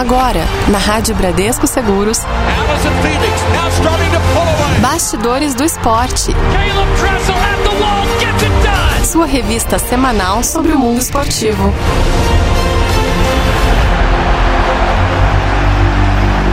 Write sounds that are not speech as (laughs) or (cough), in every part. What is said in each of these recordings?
Agora, na Rádio Bradesco Seguros. Bastidores do Esporte. Sua revista semanal sobre o mundo esportivo.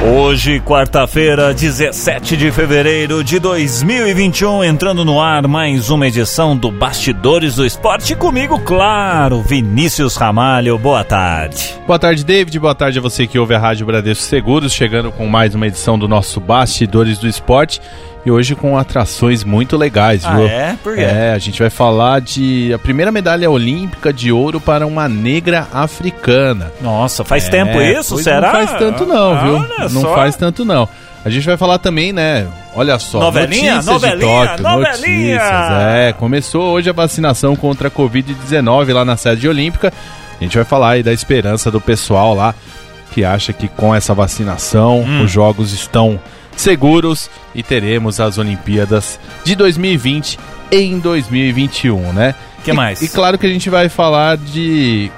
Hoje, quarta-feira, 17 de fevereiro de 2021, entrando no ar mais uma edição do Bastidores do Esporte. Comigo, claro, Vinícius Ramalho. Boa tarde. Boa tarde, David. Boa tarde a você que ouve a Rádio Bradesco Seguros, chegando com mais uma edição do nosso Bastidores do Esporte e hoje com atrações muito legais, ah, viu? É? Por quê? É, a gente vai falar de a primeira medalha olímpica de ouro para uma negra africana. Nossa, faz é, tempo isso? Será? Não faz tanto não, ah, viu? Não só. faz tanto não. A gente vai falar também, né? Olha só, novelinha, notícias novelinha, de Tóquio, novelinha. notícias. É, começou hoje a vacinação contra a Covid-19 lá na sede olímpica. A gente vai falar aí da esperança do pessoal lá que acha que com essa vacinação Hum. os jogos estão seguros e teremos as Olimpíadas de 2020 em 2021, né? Que E- mais? E claro que a gente vai falar de.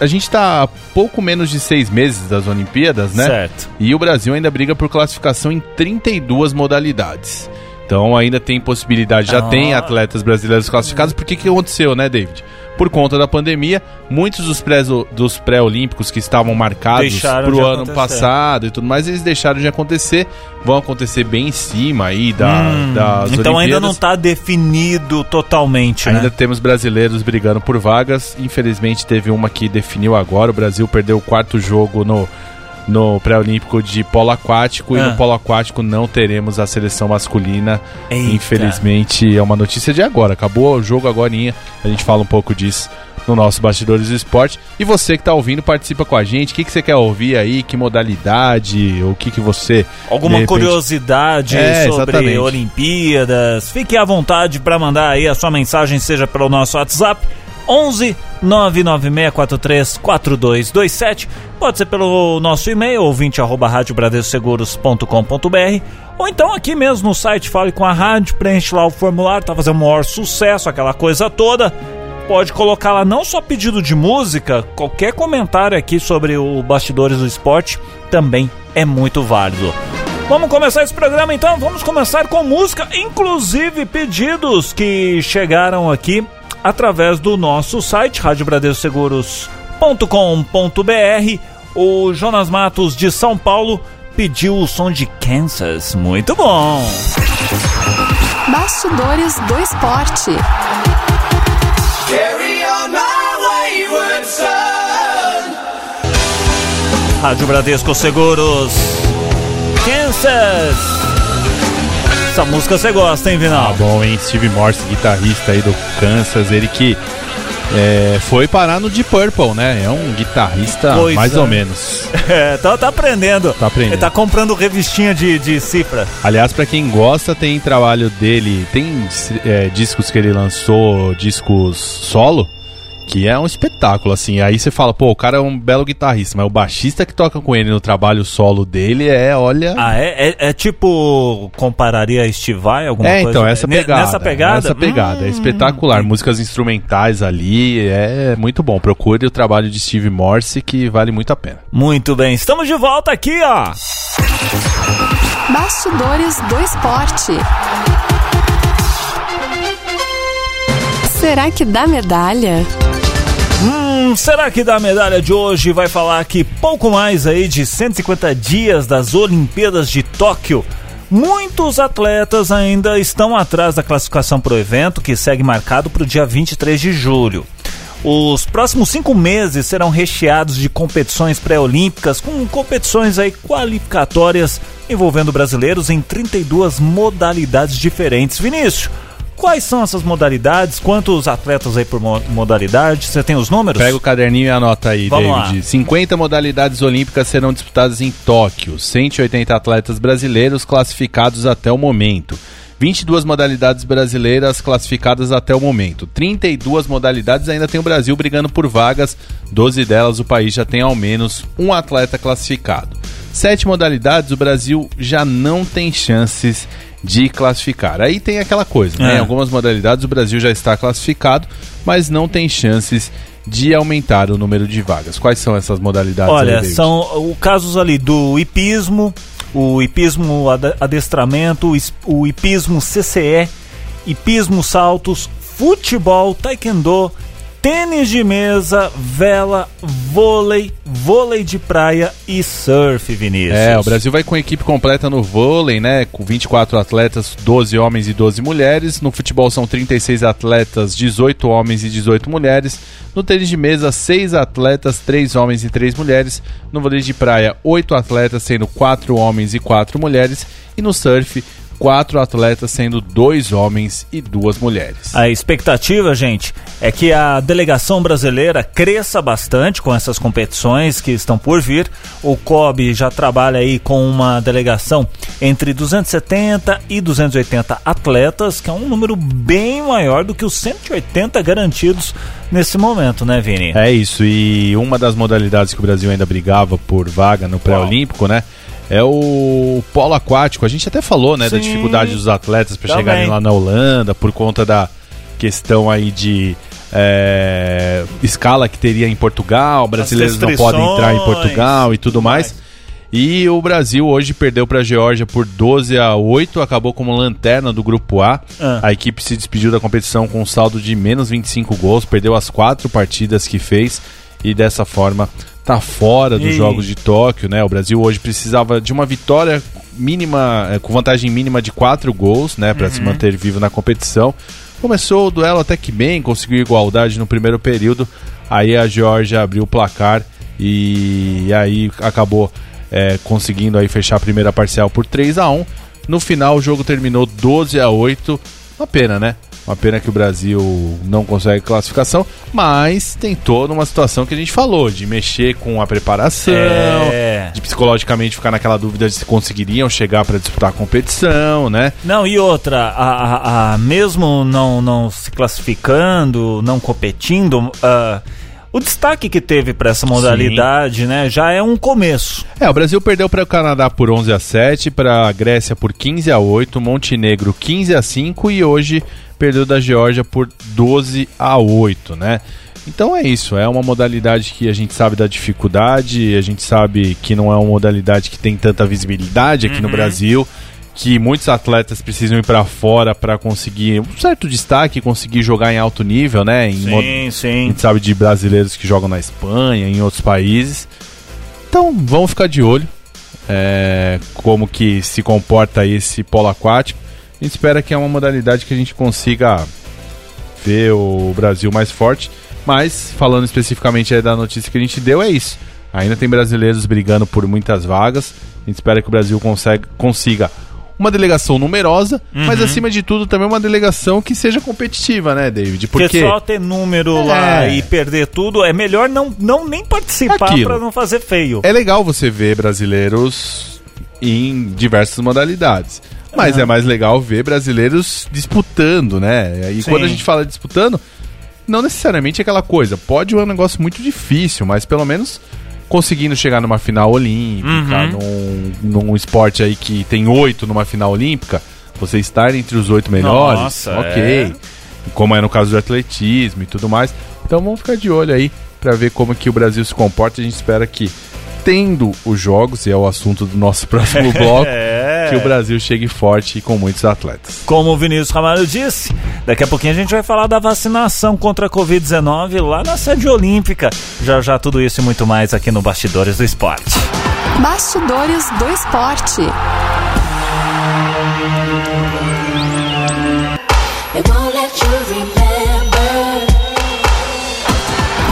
A gente está a pouco menos de seis meses das Olimpíadas, né? Certo. E o Brasil ainda briga por classificação em 32 modalidades. Então ainda tem possibilidade, já Ah. tem atletas brasileiros classificados. Por que que aconteceu, né, David? Por conta da pandemia, muitos dos pré- dos pré-olímpicos que estavam marcados para o ano acontecer. passado e tudo mais, eles deixaram de acontecer. Vão acontecer bem em cima aí da, Hum, das então ainda não Olimpíadas. está definido totalmente, Ainda né? temos brasileiros brigando por vagas. Infelizmente teve uma que definiu agora. O Brasil perdeu o quarto jogo no, no pré-olímpico de polo aquático. E Ah. no polo aquático não teremos a seleção masculina. Eita. Infelizmente é uma notícia de agora. Acabou o jogo agora. A gente fala um pouco disso no nosso Bastidores do Esporte. E você que está ouvindo, participa com a gente. O que, que você quer ouvir aí? Que modalidade? O que, que você. Alguma repente- curiosidade É, sobre exatamente. Olimpíadas? Fique à vontade para mandar aí a sua mensagem, seja pelo nosso WhatsApp 11 99643 4227. Pode ser pelo nosso e-mail ouvinte arroba radiobradescoseguros.com.br ou então aqui mesmo no site Fale com a Rádio, preenche lá o formulário, tá fazendo o maior sucesso, aquela coisa toda. Pode colocar lá não só pedido de música, qualquer comentário aqui sobre o Bastidores do Esporte também é muito válido. Vamos começar esse programa então? Vamos começar com música, inclusive pedidos que chegaram aqui através do nosso site radiobradescoseguros.com.br. O Jonas Matos de São Paulo pediu o som de Kansas. Muito bom. Bastidores do Esporte. Rádio Bradesco Seguros. Kansas. Essa música você gosta, hein, Vinal? Tá bom, hein? Steve Morse, guitarrista aí do Kansas, ele que é, foi parar no Deep Purple, né? É um guitarrista Pois mais ou menos. (laughs) É, tá, tá aprendendo. Tá aprendendo. Ele tá comprando revistinha de, de cifra. Aliás, pra quem gosta, tem trabalho dele, tem é, discos que ele lançou, discos solo, que é um espetáculo, assim. Aí você fala, pô, o cara é um belo guitarrista, mas o baixista que toca com ele no trabalho solo dele é, olha. Ah, é, é, é tipo, compararia a Steve Vai, alguma é, coisa? então, essa Ne- pegada. Nessa pegada? Essa pegada, é Hum, espetacular. Músicas instrumentais ali, é muito bom. Procure o trabalho de Steve Morse, que vale muito a pena. Muito bem, estamos de volta aqui, ó. Bastidores do Esporte. Será que dá medalha? Hum, será que da medalha de hoje vai falar que pouco mais aí de 150 dias das Olimpíadas de Tóquio? Muitos atletas ainda estão atrás da classificação para o evento, que segue marcado para o dia 23 de julho. Os próximos cinco meses serão recheados de competições pré-olímpicas, com competições aí qualificatórias envolvendo brasileiros em 32 modalidades diferentes. Vinícius, quais são essas modalidades? Quantos atletas aí por mo- modalidade? Você tem os números? Pega o caderninho e anota aí, Vamos David. lá. 50 modalidades olímpicas serão disputadas em Tóquio. 180 atletas brasileiros classificados até o momento. 22 modalidades brasileiras classificadas até o momento. 32 modalidades ainda tem o Brasil brigando por vagas. 12 delas o país já tem ao menos um atleta classificado. Sete modalidades o Brasil já não tem chances de classificar. Aí tem aquela coisa, né? É. Em algumas modalidades o Brasil já está classificado, mas não tem chances de aumentar o número de vagas. Quais são essas modalidades? Olha, são o casos ali do hipismo, o hipismo ad- adestramento, o hipismo CCE, hipismo saltos, futebol, taekwondo, tênis de mesa, vela, vôlei, vôlei de praia e surf, Vinícius. É, o Brasil vai com a equipe completa no vôlei, né? Com 24 atletas, 12 homens e 12 mulheres. No futebol são 36 atletas, 18 homens e 18 mulheres. No tênis de mesa, 6 atletas, 3 homens e 3 mulheres. No vôlei de praia, 8 atletas, sendo 4 homens e 4 mulheres. E no surf, 4 atletas, sendo 2 homens e 2 mulheres. A expectativa, gente, é que a delegação brasileira cresça bastante com essas competições que estão por vir. O COB já trabalha aí com uma delegação entre 270 e 280 atletas, que é um número bem maior do que os 180 garantidos nesse momento, né, Vini? É isso, e uma das modalidades que o Brasil ainda brigava por vaga no pré-olímpico, né? É o polo aquático. A gente até falou, né, da Sim. dificuldade dos atletas para chegarem lá na Holanda por conta da questão aí de é, escala que teria em Portugal, brasileiros não podem entrar em Portugal e tudo mais. E o Brasil hoje perdeu para a Geórgia por 12 a 8, acabou como lanterna do grupo A. Ah. A equipe se despediu da competição com um saldo de menos 25 gols, perdeu as quatro partidas que fez e dessa forma tá fora dos. Jogos de Tóquio, né? O Brasil hoje precisava de uma vitória mínima, eh, com vantagem mínima de quatro gols, né, para se manter vivo na competição. Começou o duelo até que bem, conseguiu igualdade no primeiro período. Aí a Geórgia abriu o placar e aí acabou é, conseguindo aí fechar a primeira parcial por 3 a 1 No final o jogo terminou 12 a 8 Uma pena, né? Uma pena que o Brasil não consegue classificação, mas tem toda uma situação que a gente falou, de mexer com a preparação, É. de psicologicamente ficar naquela dúvida de se conseguiriam chegar para disputar a competição, né? Não, e outra, a, a- a- mesmo não, não se classificando, não competindo, ah, o destaque que teve para essa modalidade, né, já é um começo. É, o Brasil perdeu para o Canadá por 11 a 7, para a Grécia por 15 a 8, Montenegro 15 a 5 e hoje perdeu da Geórgia por 12 a 8, né? Então é isso, é uma modalidade que a gente sabe da dificuldade, a gente sabe que não é uma modalidade que tem tanta visibilidade aqui no Brasil, que muitos atletas precisam ir para fora para conseguir um certo destaque, conseguir jogar em alto nível, né? Em Sim, a sim. gente sabe de brasileiros que jogam na Espanha, em outros países. Então vamos ficar de olho é, como que se comporta esse polo aquático. A gente espera que é uma modalidade que a gente consiga ver o Brasil mais forte. Mas falando especificamente da notícia que a gente deu, é isso. Ainda tem brasileiros brigando por muitas vagas. A gente espera que o Brasil consegue, consiga uma delegação numerosa, mas acima de tudo também uma delegação que seja competitiva, né, David? Porque Porque só ter número lá É. e perder tudo, é melhor não, não nem participar para não fazer feio. É legal você ver brasileiros em diversas modalidades. Mas é mais legal ver brasileiros disputando, né? E Sim. quando a gente fala disputando, não necessariamente é aquela coisa. Pode ser um negócio muito difícil, mas pelo menos conseguindo chegar numa final olímpica, num, num esporte aí que tem oito numa final olímpica, você estar entre os oito melhores, Nossa, ok. é. Como é no caso do atletismo e tudo mais. Então vamos ficar de olho aí para ver como que o Brasil se comporta. A gente espera que, tendo os jogos, e é o assunto do nosso (laughs) próximo (laughs) bloco, É. que o Brasil chegue forte e com muitos atletas. Como o Vinícius Ramalho disse, daqui a pouquinho a gente vai falar da vacinação contra a Covid-19 lá na sede olímpica. Já já tudo isso e muito mais aqui no Bastidores do Esporte. Bastidores do Esporte.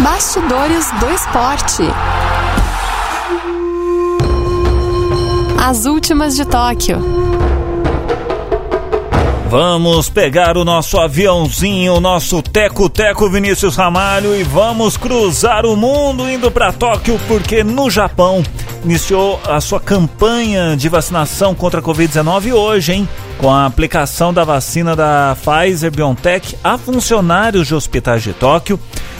Bastidores do Esporte. As últimas de Tóquio. Vamos pegar o nosso aviãozinho, o nosso teco-teco Vinícius Ramalho e vamos cruzar o mundo indo para Tóquio, porque no Japão iniciou a sua campanha de vacinação contra a Covid-19 hoje, hein? Com a aplicação da vacina da Pfizer BioNTech a funcionários de hospitais de Tóquio,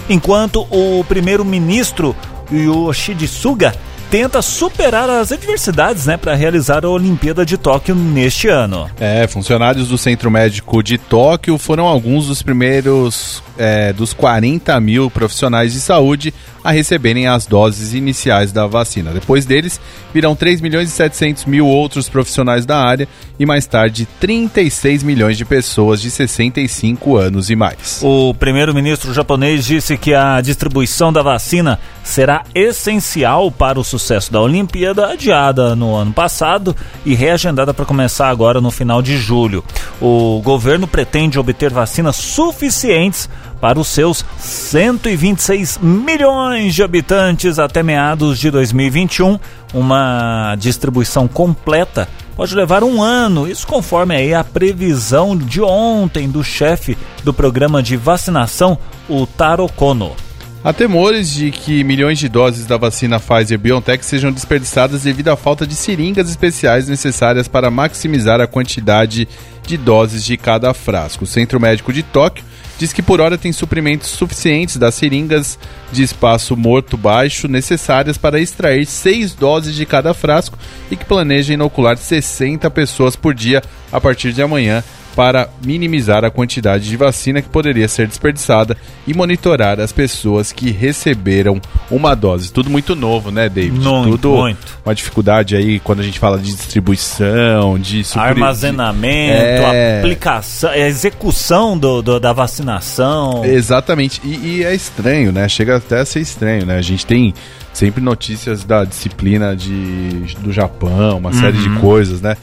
enquanto o primeiro-ministro Yoshide Suga tenta superar as adversidades, né, para realizar a Olimpíada de Tóquio neste ano. É, funcionários do Centro Médico de Tóquio foram alguns dos primeiros é, dos 40 mil profissionais de saúde a receberem as doses iniciais da vacina. Depois deles, virão 3 milhões e 700 mil outros profissionais da área e mais tarde 36 milhões de pessoas de 65 anos e mais. O primeiro-ministro japonês disse que a distribuição da vacina será essencial para o sucesso da Olimpíada, adiada no ano passado e reagendada para começar agora no final de julho. O governo pretende obter vacinas suficientes para os seus 126 milhões de habitantes até meados de 2021. Uma distribuição completa pode levar um ano, isso conforme a previsão de ontem do chefe do programa de vacinação, o Taro Kono. Há temores de que milhões de doses da vacina Pfizer-BioNTech sejam desperdiçadas devido à falta de seringas especiais necessárias para maximizar a quantidade de doses de cada frasco. O Centro Médico de Tóquio diz que por hora tem suprimentos suficientes das seringas de espaço morto baixo necessárias para extrair seis doses de cada frasco e que planeja inocular 60 pessoas por dia a partir de amanhã para minimizar a quantidade de vacina que poderia ser desperdiçada e monitorar as pessoas que receberam uma dose. Tudo muito novo, né, David? Muito, Tudo muito. uma dificuldade aí quando a gente fala de distribuição, de supri- Armazenamento, É. aplicação, execução do, do- da vacinação. Exatamente. E, e é estranho, né? Chega até a ser estranho, né? A gente tem sempre notícias da disciplina de, do Japão, uma série de coisas, né?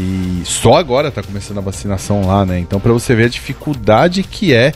E só agora tá começando a vacinação lá, né? Então, para você ver a dificuldade que é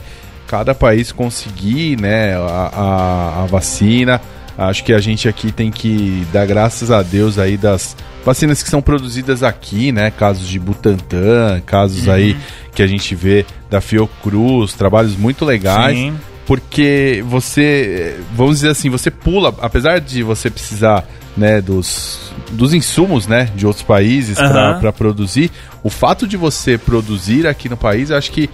cada país conseguir, né, a, a, a vacina. Acho que a gente aqui tem que dar graças a Deus aí das vacinas que são produzidas aqui, né? Casos de Butantan, casos aí que a gente vê da Fiocruz, trabalhos muito legais Sim. Porque você, vamos dizer assim, você pula, apesar de você precisar, né, dos, dos insumos, né, de outros países Aham. para produzir, o fato de você produzir aqui no país, eu acho que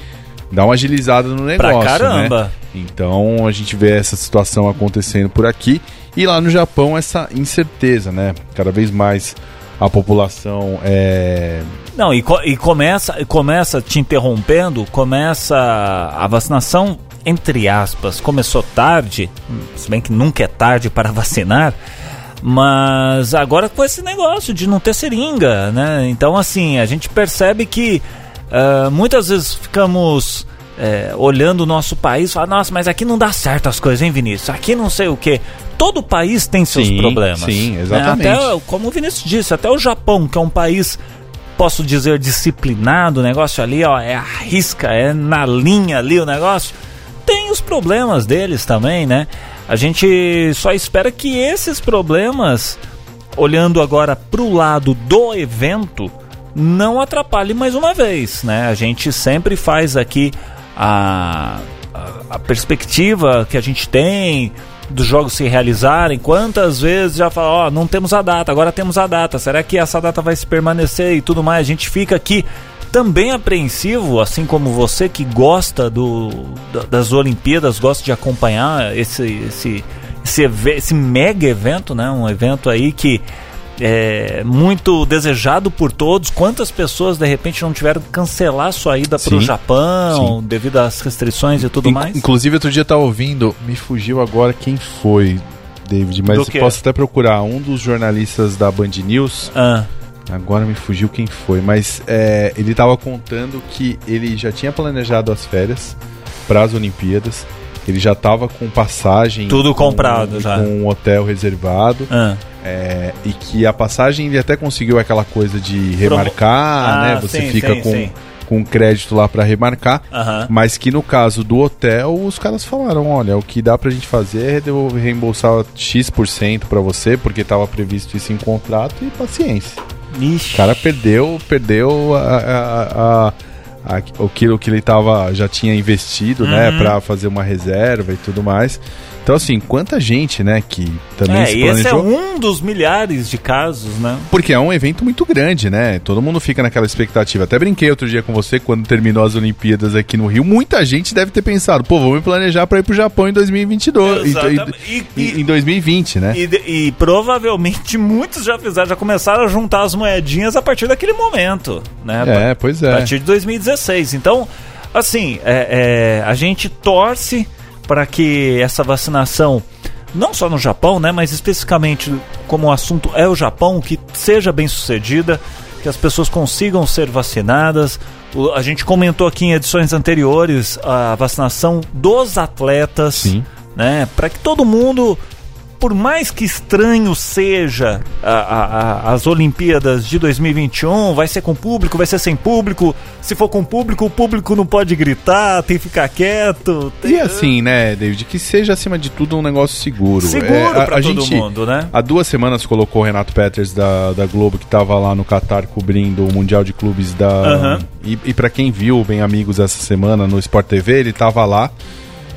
dá uma agilizada no negócio, Pra caramba. né? Então a gente vê essa situação acontecendo por aqui e lá no Japão essa incerteza, né? Cada vez mais a população é Não, e, co- e começa, e começa te interrompendo, começa a vacinação, entre aspas, começou tarde, se bem que nunca é tarde para (laughs) vacinar, mas agora com esse negócio de não ter seringa, né? Então, assim, a gente percebe que ah, muitas vezes ficamos é, olhando o nosso país e falando, nossa, mas aqui não dá certo as coisas, hein, Vinícius? Aqui não sei o quê. Todo país tem seus Sim, problemas. sim, né? exatamente. Até, como o Vinícius disse, até o Japão, que é um país posso dizer disciplinado, o negócio ali, ó, é a risca, é na linha ali o negócio. Tem os problemas deles também, né? A gente só espera que esses problemas, olhando agora pro lado do evento, não atrapalhe mais uma vez, né? A gente sempre faz aqui a, a, perspectiva que a gente tem dos jogos se realizarem, quantas vezes já fala, ó, não temos a data, agora temos a data, será que essa data vai se permanecer e tudo mais? A gente fica aqui também apreensivo, assim como você que gosta do, da- das Olimpíadas, gosta de acompanhar esse, esse, esse, esse mega evento, né? Um evento aí que é muito desejado por todos. Quantas pessoas de repente não tiveram que cancelar sua ida para o Sim, Japão devido às restrições e tudo In- mais? Inclusive, outro dia eu tava ouvindo, me fugiu agora quem foi, David, mas posso até procurar. Um dos jornalistas da Band News, Ah, agora me fugiu quem foi, mas é, ele tava contando que ele já tinha planejado as férias para as Olimpíadas. Ele já tava com passagem. Tudo com- comprado já. Com um hotel reservado. ah. é, e que a passagem ele até conseguiu aquela coisa de remarcar, Ah, né? Você sim, fica sim, com, sim. com crédito lá para remarcar. Aham. Mas que no caso do hotel, os caras falaram: olha, o que dá pra gente fazer é devolver- reembolsar X% pra você, porque tava previsto isso em contrato e paciência. Ixi. O cara perdeu, perdeu a, a, a- aquilo que ele tava, já tinha investido, né, Uhum. pra fazer uma reserva e tudo mais. Então, assim, quanta gente, né, que também É, se e esse é planejou. um dos milhares de casos, né? Porque é um evento muito grande, né? Todo mundo fica naquela expectativa. Até brinquei outro dia com você, quando terminou as Olimpíadas aqui no Rio. Muita gente deve ter pensado, pô, vou me planejar pra ir pro Japão em 2022. Exatamente. Em, E- em- em 2020, né? E, e provavelmente (laughs) muitos já fizeram, já começaram a juntar as moedinhas a partir daquele momento, né? É, pois A é. partir de 2016. Então, Assim, é, é, a gente torce para que essa vacinação, não só no Japão, né, mas especificamente como o assunto é o Japão, que seja bem sucedida, que as pessoas consigam ser vacinadas. A gente comentou aqui em edições anteriores a vacinação dos atletas, Sim. né, para que todo mundo por mais que estranho seja a- a- a- as Olimpíadas de 2021, vai ser com público, vai ser sem público. Se for com público, o público não pode gritar, tem que ficar quieto. Tem... E assim, né, David, que seja acima de tudo um negócio seguro. Seguro É, a- pra a todo gente- mundo, né? Há duas semanas colocou o Renato Peters da, da Globo, que tava lá no Catar cobrindo o Mundial de Clubes da. Aham. E, e para quem viu Bem Amigos essa semana no Sport TV, ele tava lá.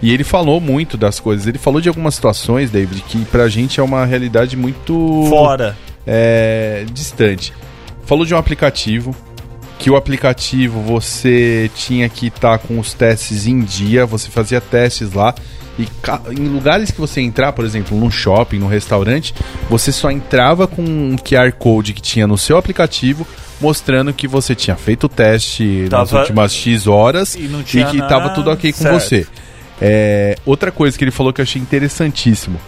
E ele falou muito das coisas. Ele falou de algumas situações, David, que pra gente é uma realidade muito. Fora. é, distante. Falou de um aplicativo, que o aplicativo você tinha que estar com os testes em dia, você fazia testes lá. E em lugares que você entrar, por exemplo, num shopping, num restaurante, você só entrava com um QR Code que tinha no seu aplicativo, mostrando que você tinha feito o teste nas Tava- últimas X horas E tinha que nada- tava tudo ok com Certo. você. É, outra coisa que ele falou que eu achei interessantíssimo.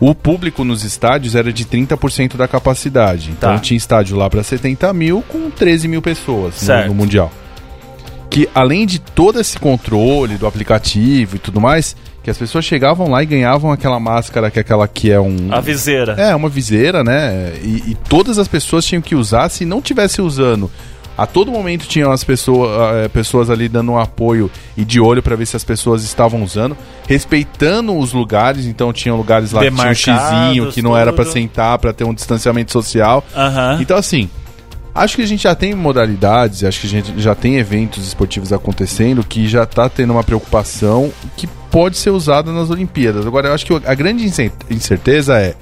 O público nos estádios era de 30% da capacidade. Então Tá. tinha estádio lá para 70 mil com 13 mil pessoas no- no, Mundial. Que além de todo esse controle do aplicativo e tudo mais, que as pessoas chegavam lá e ganhavam aquela máscara que é aquela que é um. A viseira. É, uma viseira, né? E, e todas as pessoas tinham que usar. Se não tivesse usando, a todo momento tinham as pessoas, eh, pessoas ali dando um apoio e de olho para ver se as pessoas estavam usando, respeitando os lugares. Então tinham lugares lá que tinha um xizinho que não era para tudo. sentar, para ter um distanciamento social. Aham. Então, assim, acho que a gente já tem modalidades, acho que a gente já tem eventos esportivos acontecendo que já tá tendo uma preocupação que pode ser usada nas Olimpíadas. Agora, eu acho que a grande incerteza é.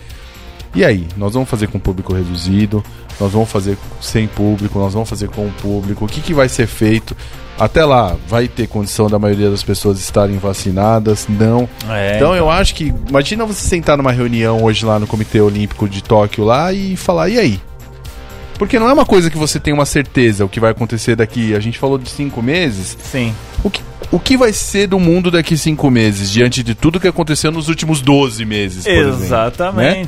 E aí, nós vamos fazer com público reduzido, nós vamos fazer sem público, nós vamos fazer com o público, o que, que vai ser feito? Até lá, vai ter condição da maioria das pessoas estarem vacinadas? Não. É, então eu acho que. Imagina você sentar numa reunião hoje lá no Comitê Olímpico de Tóquio lá e falar, e aí? Porque não é uma coisa que você tem uma certeza o que vai acontecer daqui. A gente falou de cinco meses. Sim. O que, o que vai ser do mundo daqui cinco meses, diante de tudo que aconteceu nos últimos 12 meses, por exemplo, né?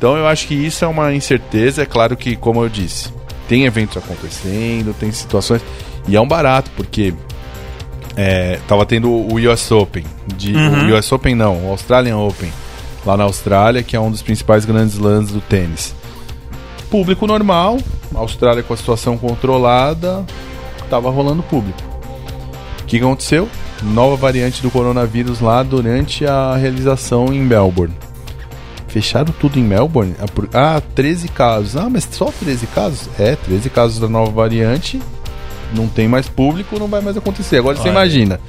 Então eu acho que isso é uma incerteza. É claro que, como eu disse, tem eventos acontecendo, tem situações. E é um barato, porque é, tava tendo o US Open. De, Uhum. O US Open não, o Australian Open. Lá na Austrália, que é um dos principais grandes lãs do tênis. Público normal, Austrália com a situação controlada, tava rolando público. O que aconteceu? Nova variante do coronavírus lá durante a realização em Melbourne. Fecharam tudo em Melbourne? Ah, por- Ah, 13 casos. Ah, mas só 13 casos? É, 13 casos da nova variante. Não tem mais público, não vai mais acontecer. Agora você Olha. imagina.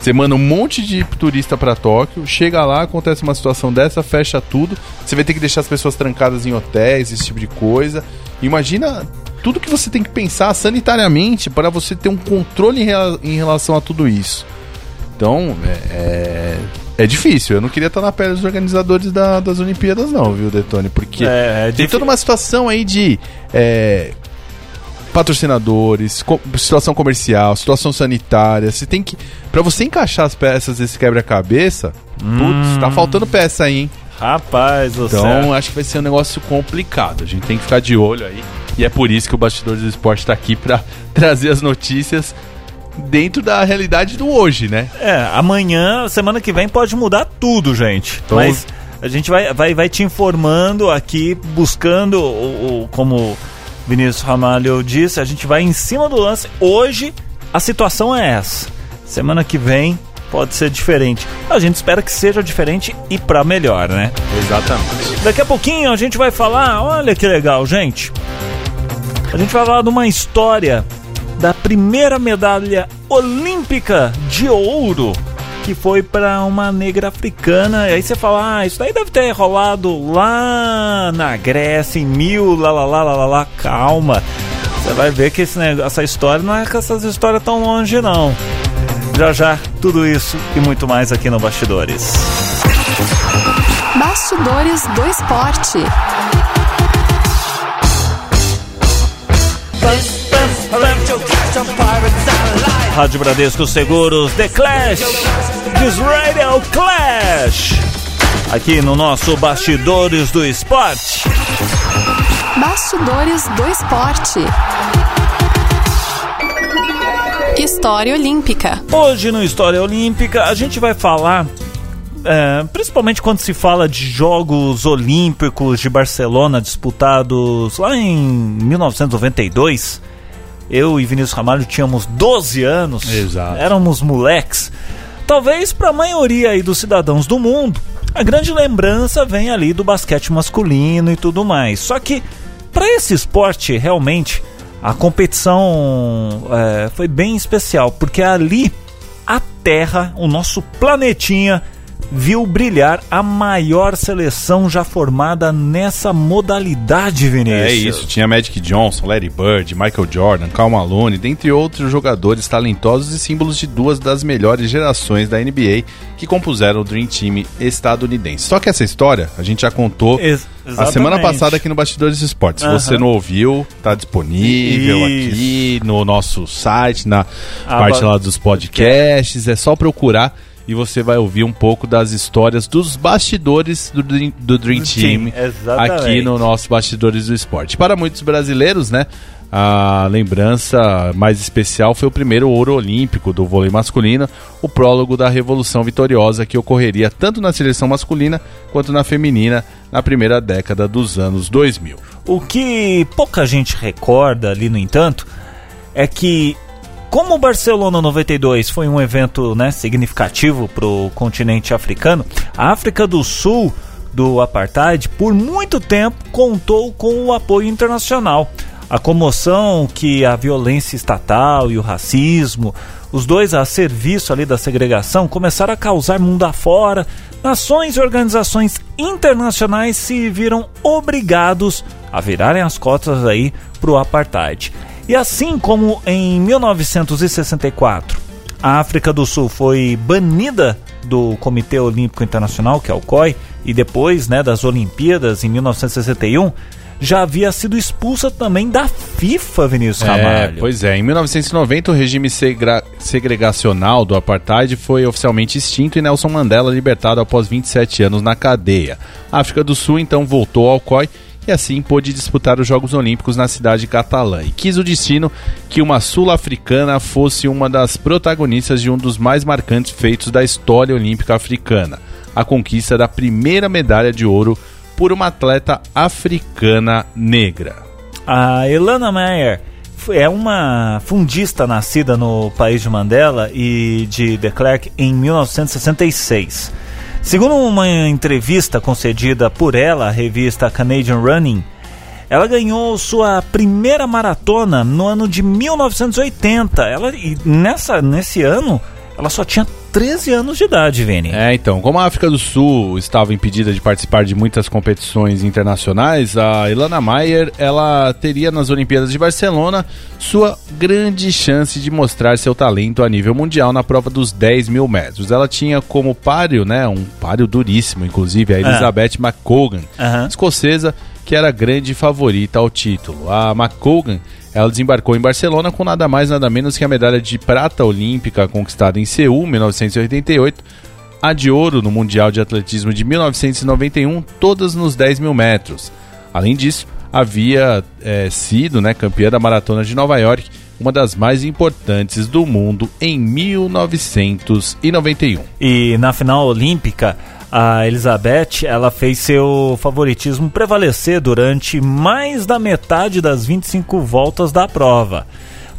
Você manda um monte de turista pra Tóquio, chega lá, acontece uma situação dessa, fecha tudo. Você vai ter que deixar as pessoas trancadas em hotéis, esse tipo de coisa. Imagina tudo que você tem que pensar sanitariamente para você ter um controle em, rela- em relação a tudo isso. Então, é, é, difícil. Eu não queria estar na pele dos organizadores da- das Olimpíadas, não, viu, Detone? Porque É, é tem toda uma situação aí de é, patrocinadores, co- situação comercial, situação sanitária. Você tem que. Pra você encaixar as peças desse quebra-cabeça, putz, tá faltando peça aí, hein? Rapaz do Então céu. acho que vai ser um negócio complicado. A gente tem que ficar de olho aí. E é por isso que o Bastidores do Esporte tá aqui pra (laughs) trazer as notícias dentro da realidade do hoje, né? É, amanhã, semana que vem, pode mudar tudo, gente. Então- Mas a gente vai, vai, vai te informando aqui, buscando, o, o- como Vinícius Ramalho disse, a gente vai em cima do lance. Hoje, a situação é essa. Semana que vem pode ser diferente. A gente espera que seja diferente e pra melhor, né? Exatamente. Daqui a pouquinho a gente vai falar, olha que legal, gente. A gente vai falar de uma história da primeira medalha olímpica de ouro que foi para uma negra africana. E aí você fala, ah, isso daí deve ter rolado lá na Grécia em mil, lá lá lá lá lá, lá. calma. Você vai ver que esse negócio, essa história não é que essas histórias tão longe não. Já já, tudo isso e muito mais aqui no Bastidores. Bastidores do esporte. Electrocute Rádio Bradesco Seguros, The Clash, This Radio Clash. Aqui no nosso Bastidores do Esporte. Bastidores do Esporte. História Olímpica. Hoje no História Olímpica a gente vai falar, é, principalmente quando se fala de Jogos Olímpicos de Barcelona disputados lá em 1992. Eu e Vinícius Ramalho tínhamos 12 anos, Exato. éramos moleques. Talvez para a maioria aí dos cidadãos do mundo, a grande lembrança vem ali do basquete masculino e tudo mais. Só que para esse esporte realmente a competição é, foi bem especial, porque ali a Terra, o nosso planetinha, viu brilhar a maior seleção já formada nessa modalidade, Vinícius. É isso, tinha Magic Johnson, Larry Bird, Michael Jordan, Karl Malone, dentre outros jogadores talentosos e símbolos de duas das melhores gerações da NBA que compuseram o Dream Team estadunidense. Só que essa história a gente já contou Ex- a semana passada aqui no Bastidores Esportes. Se Aham. você não ouviu, tá disponível Isso. aqui no nosso site, na Ah, parte lá dos podcasts. É só procurar e você vai ouvir um pouco das histórias dos bastidores do Dream, do Dream Team exatamente. aqui no nosso Bastidores do Esporte. Para muitos brasileiros, né? A lembrança mais especial foi o primeiro ouro olímpico do vôlei masculino, o prólogo da Revolução Vitoriosa que ocorreria tanto na seleção masculina quanto na feminina na primeira década dos anos 2000. O que pouca gente recorda ali, no entanto, é que como o Barcelona 92 foi um evento né, significativo para o continente africano, a África do Sul do apartheid por muito tempo contou com o apoio internacional. A comoção que a violência estatal e o racismo, os dois a serviço ali da segregação, começaram a causar mundo afora. Nações e organizações internacionais se viram obrigados a virarem as cotas aí pro apartheid. E assim como em 1964 a África do Sul foi banida do Comitê Olímpico Internacional, que é o COI, e depois né, das Olimpíadas em 1961, já havia sido expulsa também da FIFA, Vinícius É, Ramalho. pois é, em 1990 o regime segregacional do apartheid foi oficialmente extinto e Nelson Mandela libertado após 27 anos na cadeia. A África do Sul então voltou ao COI e assim pôde disputar os Jogos Olímpicos na cidade catalã e quis o destino que uma sul-africana fosse uma das protagonistas de um dos mais marcantes feitos da história olímpica africana, a conquista da primeira medalha de ouro por uma atleta africana negra. A Elana Meyer é uma fundista nascida no país de Mandela e de de Klerk em 1966. Segundo uma entrevista concedida por ela à revista Canadian Running, ela ganhou sua primeira maratona no ano de 1980. Ela, e nessa, nesse ano, ela só tinha 13 anos de idade, Vini. É, então, como a África do Sul estava impedida de participar de muitas competições internacionais, a Ilana Mayer, ela teria nas Olimpíadas de Barcelona sua grande chance de mostrar seu talento a nível mundial na prova dos 10 mil metros. Ela tinha como páreo, né, um páreo duríssimo, inclusive, a Elizabeth McColgan, Aham. escocesa, que era grande favorita ao título. A McColgan ela desembarcou em Barcelona com nada mais nada menos que a medalha de prata olímpica conquistada em Seul, 1988, a de ouro no Mundial de Atletismo de 1991, todas nos 10 mil metros. Além disso, havia eh, sido né, campeã da Maratona de Nova York, uma das mais importantes do mundo em 1991. E na final olímpica, a Elizabeth, ela fez seu favoritismo prevalecer durante mais da metade das 25 voltas da prova.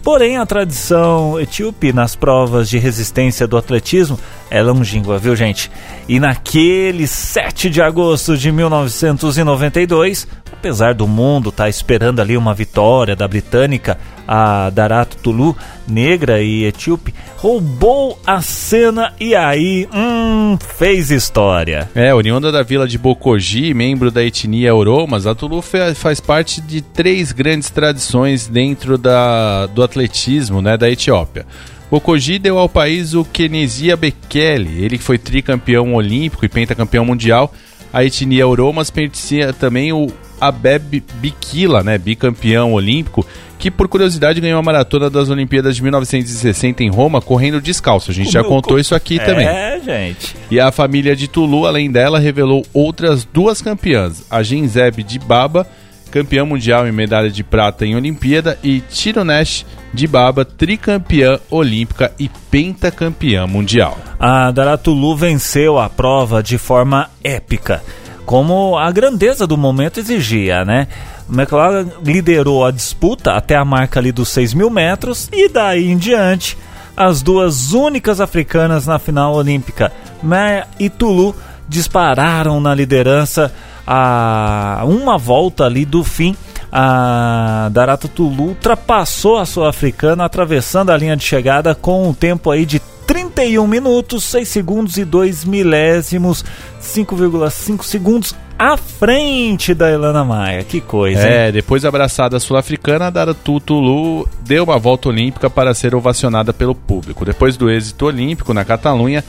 Porém, a tradição etíope nas provas de resistência do atletismo é longínqua, viu, gente? E naquele 7 de agosto de 1992, apesar do mundo estar esperando ali uma vitória da britânica, a Darat Tulu, negra e etíope, roubou a cena e aí, hum, fez história. É, oriunda da vila de Bokoji, membro da etnia Oromas, a Tulu faz parte de três grandes tradições dentro da, do atletismo né, da Etiópia. Bokoji deu ao país o Kenesia Bekele, ele que foi tricampeão olímpico e pentacampeão mundial. A etnia Oromas pertencia também o Abeb Bikila, né, bicampeão olímpico, que por curiosidade ganhou a maratona das Olimpíadas de 1960 em Roma correndo descalço. A gente já contou isso aqui também. É, gente. E a família de Tulu, além dela, revelou outras duas campeãs: a Genzeb de Baba, campeã mundial em medalha de prata em Olimpíada, e Tirunesh de Baba, tricampeã olímpica e pentacampeã mundial. A Daratulu venceu a prova de forma épica, como a grandeza do momento exigia, né? McLaren liderou a disputa até a marca ali dos 6 mil metros e daí em diante as duas únicas africanas na final olímpica, Mer e Tulu, dispararam na liderança a uma volta ali do fim. A Darata Tulu ultrapassou a sul-africana atravessando a linha de chegada com um tempo aí de 31 minutos, 6 segundos e 2 milésimos, 5,5 segundos à frente da Elana Maia. Que coisa, hein? É, depois da abraçada sul-africana, a Daratu Tulu deu uma volta olímpica para ser ovacionada pelo público. Depois do êxito olímpico na Catalunha,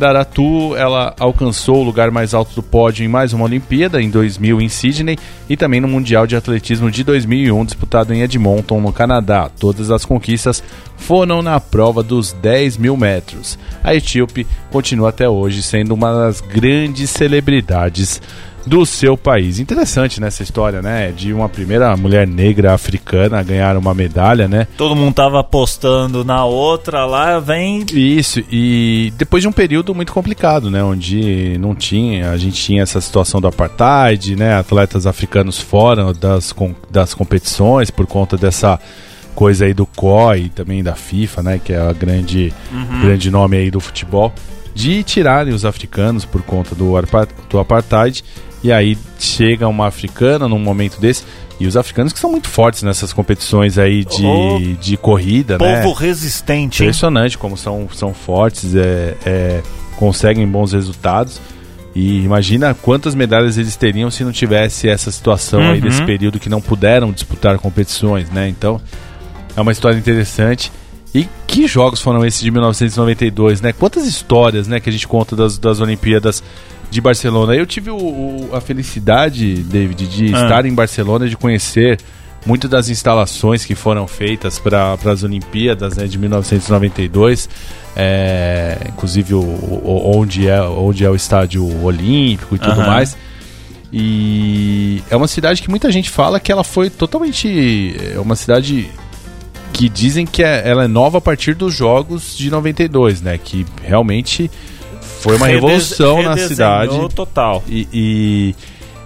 Daratu ela alcançou o lugar mais alto do pódio em mais uma Olimpíada, em 2000 em Sydney, e também no Mundial de Atletismo de 2001, disputado em Edmonton, no Canadá. Todas as conquistas foram na prova dos 10 mil metros. A etíope continua até hoje sendo uma das grandes celebridades do seu país. Interessante nessa história, né? De uma primeira mulher negra africana a ganhar uma medalha, né? Todo mundo tava apostando na outra lá, vem. Isso, e depois de um período muito complicado, né? Onde não tinha, a gente tinha essa situação do apartheid, né? Atletas africanos fora das, das competições por conta dessa coisa aí do COI e também da FIFA, né? Que é a grande, grande nome aí do futebol. De tirarem os africanos por conta do, do apartheid. E aí chega uma africana num momento desse. E os africanos que são muito fortes nessas competições aí de, Oh, de corrida, né? Povo resistente, hein? Impressionante como são, são fortes, é, é, conseguem bons resultados. E imagina quantas medalhas eles teriam se não tivesse essa situação aí Uhum. desse período que não puderam disputar competições, né? Então, é uma história interessante. E que jogos foram esses de 1992, né? Quantas histórias, né, que a gente conta das, das Olimpíadas de Barcelona. Eu tive o- o- a felicidade, David, de Ah. estar em Barcelona, de conhecer muitas das instalações que foram feitas para as Olimpíadas né, de 1992, é, inclusive o, o- onde, é, onde é o estádio olímpico e tudo Aham. mais. E é uma cidade que muita gente fala que ela foi totalmente. É uma cidade que dizem que é- ela é nova a partir dos jogos de 92, né? Que realmente foi uma Redes- revolução na cidade. total. E, e,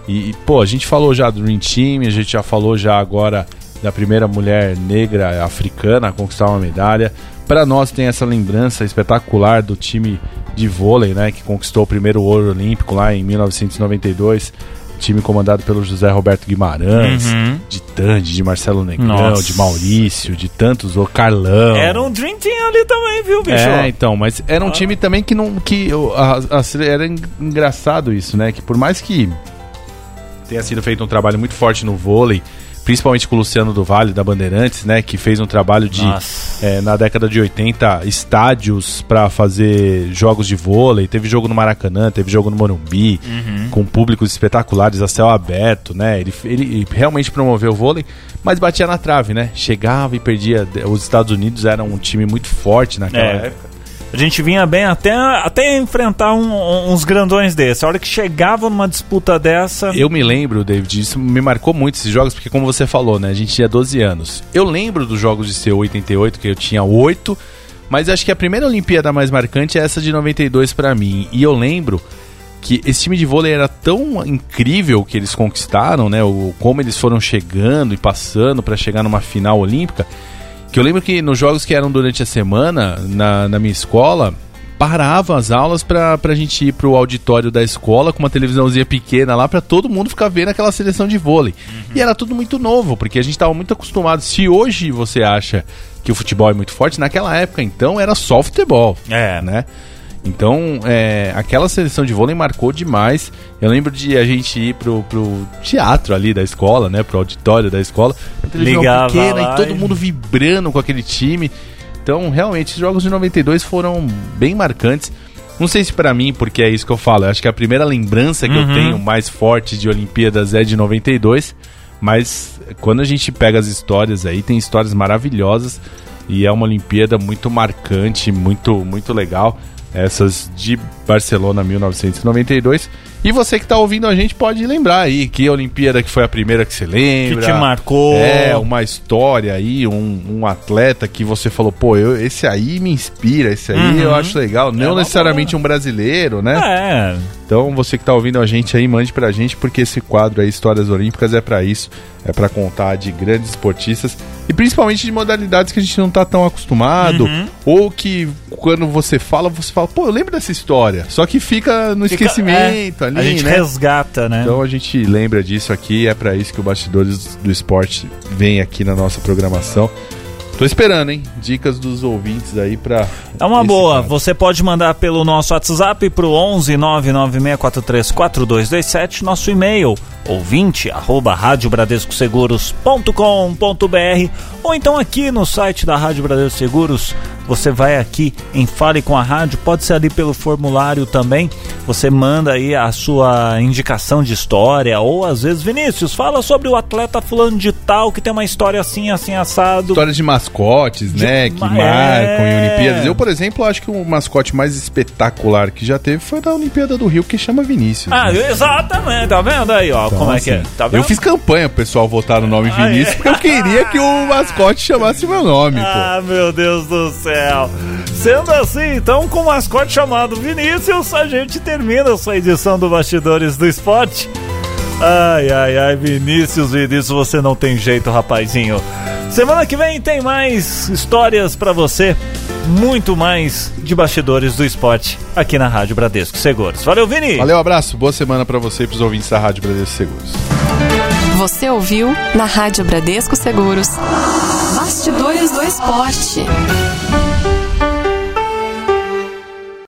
e, pô, a gente falou já do Dream Team, a gente já falou já agora da primeira mulher negra africana a conquistar uma medalha. Para nós tem essa lembrança espetacular do time de vôlei, né, que conquistou o primeiro ouro olímpico lá em 1992. Time comandado pelo José Roberto Guimarães, Uhum. de Tandy, de Marcelo Negrão, Nossa. de Maurício, de tantos, o Carlão. Era um Dream Team ali também, viu, bicho? É, então, mas era um time também que não. que a- a- Era en- engraçado isso, né? Que por mais que tenha sido feito um trabalho muito forte no vôlei, principalmente com o Luciano do Vale, da Bandeirantes, né? Que fez um trabalho de, é, na década de 80, estádios pra fazer jogos de vôlei. Teve jogo no Maracanã, teve jogo no Morumbi, Uhum. com públicos espetaculares a céu aberto, né? Ele, ele realmente promoveu o vôlei, mas batia na trave, né? Chegava e perdia. Os Estados Unidos eram um time muito forte naquela É. época. A gente vinha bem até, até enfrentar um- uns grandões desses. A hora que chegava numa disputa dessa. Eu me lembro, David, isso me marcou muito esses jogos, porque como você falou, né, a gente tinha 12 anos. Eu lembro dos jogos de ser 88, que eu tinha 8, mas acho que a primeira Olimpíada mais marcante é essa de 92 pra mim. E eu lembro que esse time de vôlei era tão incrível que eles conquistaram, né, o como eles foram chegando e passando pra chegar numa final olímpica, que eu lembro que nos jogos que eram durante a semana, na, na minha escola, parava as aulas pra, pra gente ir pro auditório da escola com uma televisãozinha pequena lá pra todo mundo ficar vendo aquela seleção de vôlei. E era tudo muito novo, porque a gente tava muito acostumado. Se hoje você acha que o futebol é muito forte, naquela época então era só futebol, É, né? Então, é, aquela seleção de vôlei marcou demais. Eu lembro de a gente ir pro, pro teatro ali da escola, né? Pro auditório da escola. Ligava pequena lá e todo mundo vibrando com aquele time. Então, realmente, os jogos de 92 foram bem marcantes. Não sei se pra mim, porque é isso que eu falo. Eu acho que a primeira lembrança que eu Uhum. tenho mais forte de Olimpíadas é de 92. Mas quando a gente pega as histórias aí, tem histórias maravilhosas. E é uma Olimpíada muito marcante, muito, muito legal. Essas de Barcelona 1992. E você que tá ouvindo a gente pode lembrar aí que Olimpíada que foi a primeira que você Que lembra. te marcou. É, uma história aí, um, um atleta que você falou, pô, eu, esse aí me inspira, esse aí Uhum. eu acho legal. Não uma necessariamente um brasileiro, né? É, Então você que tá ouvindo a gente aí, mande pra gente, porque esse quadro aí, Histórias Olímpicas, é pra isso. É pra contar de grandes esportistas e principalmente de modalidades que a gente não tá tão acostumado. Uhum. Ou que quando você fala, você fala, pô, eu lembro dessa história. Só que fica no Fica- esquecimento é, ali, a gente né? resgata, né? Então a gente lembra disso aqui, é pra isso que o Bastidores do Esporte vem aqui na nossa programação. Tô esperando, hein? Dicas dos ouvintes aí pra. É uma boa. quadro. Você pode mandar pelo nosso WhatsApp pro 11 996434227, nosso e-mail ouvinte arroba radiobradescoseguros.com.br ou então aqui no site da Rádio Bradesco Seguros, você vai aqui em Fale com a Rádio, pode ser ali pelo formulário também, você manda aí a sua indicação de história ou às vezes, Vinícius, fala sobre o atleta fulano de tal que tem uma história assim, assim, assado. Histórias de mascotes, né? Que ma- marcam em é. Olimpíadas. Eu, por exemplo, acho que o mascote mais espetacular que já teve foi da Olimpíada do Rio, que chama Vinícius. Ah, né? exatamente, tá vendo aí, ó, Então, como é que é? assim, Tá vendo? eu fiz campanha pro pessoal votar no nome Ah, Vinícius, é? porque eu queria que o mascote chamasse meu nome, (laughs) Ah, meu Deus do céu. Sendo assim, então, com o mascote chamado Vinícius, a gente termina essa edição do Bastidores do Esporte. Ai, ai, ai, Vinícius, Vinícius, você não tem jeito, rapazinho. Semana que vem tem mais histórias pra você, muito mais de Bastidores do Esporte aqui na Rádio Bradesco Seguros. Valeu, Vini! Valeu, abraço, boa semana pra você e pros ouvintes da Rádio Bradesco Seguros. Você ouviu na Rádio Bradesco Seguros. Bastidores do Esporte.